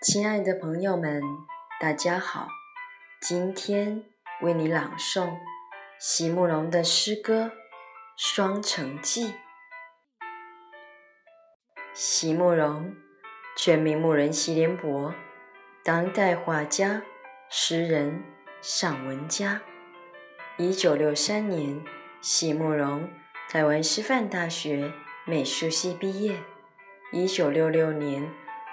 亲爱的朋友们，大家好！今天为你朗诵席慕容的诗歌《双城记》。席慕容，全名慕人席联博，当代画家、诗人、散文家。一九六三年，席慕容台湾师范大学美术系毕业。一九六六年，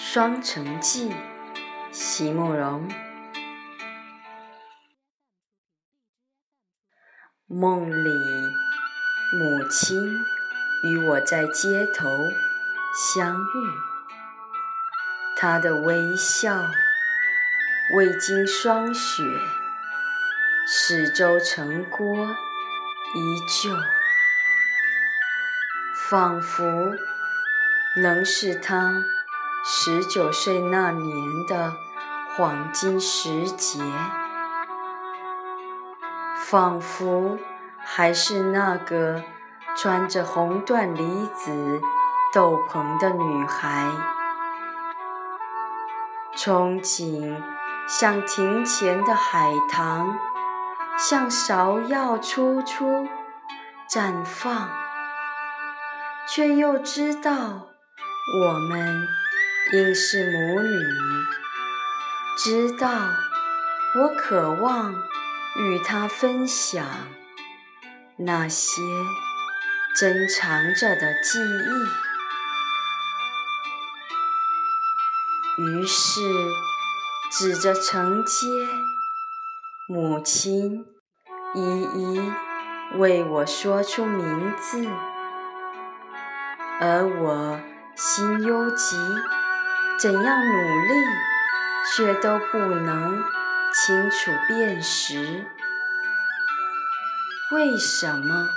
双城记》席慕容。梦里，母亲与我在街头相遇，她的微笑未经霜雪，四周城郭依旧，仿佛能是她。十九岁那年的黄金时节，仿佛还是那个穿着红缎离子斗篷的女孩，憧憬像庭前的海棠，像芍药初初绽放，却又知道我们。应是母女，知道我渴望与她分享那些珍藏着的记忆，于是指着城街，母亲一一为我说出名字，而我心忧急。怎样努力，却都不能清楚辨识，为什么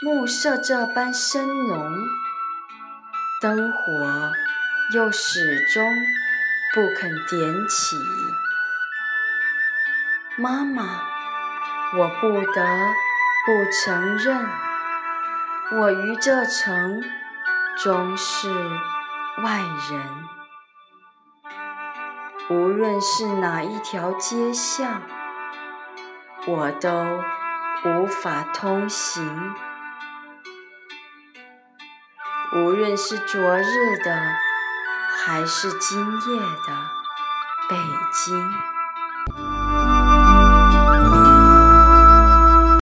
暮色这般深浓，灯火又始终不肯点起？妈妈，我不得不承认，我于这城终是外人。无论是哪一条街巷，我都无法通行。无论是昨日的，还是今夜的北京。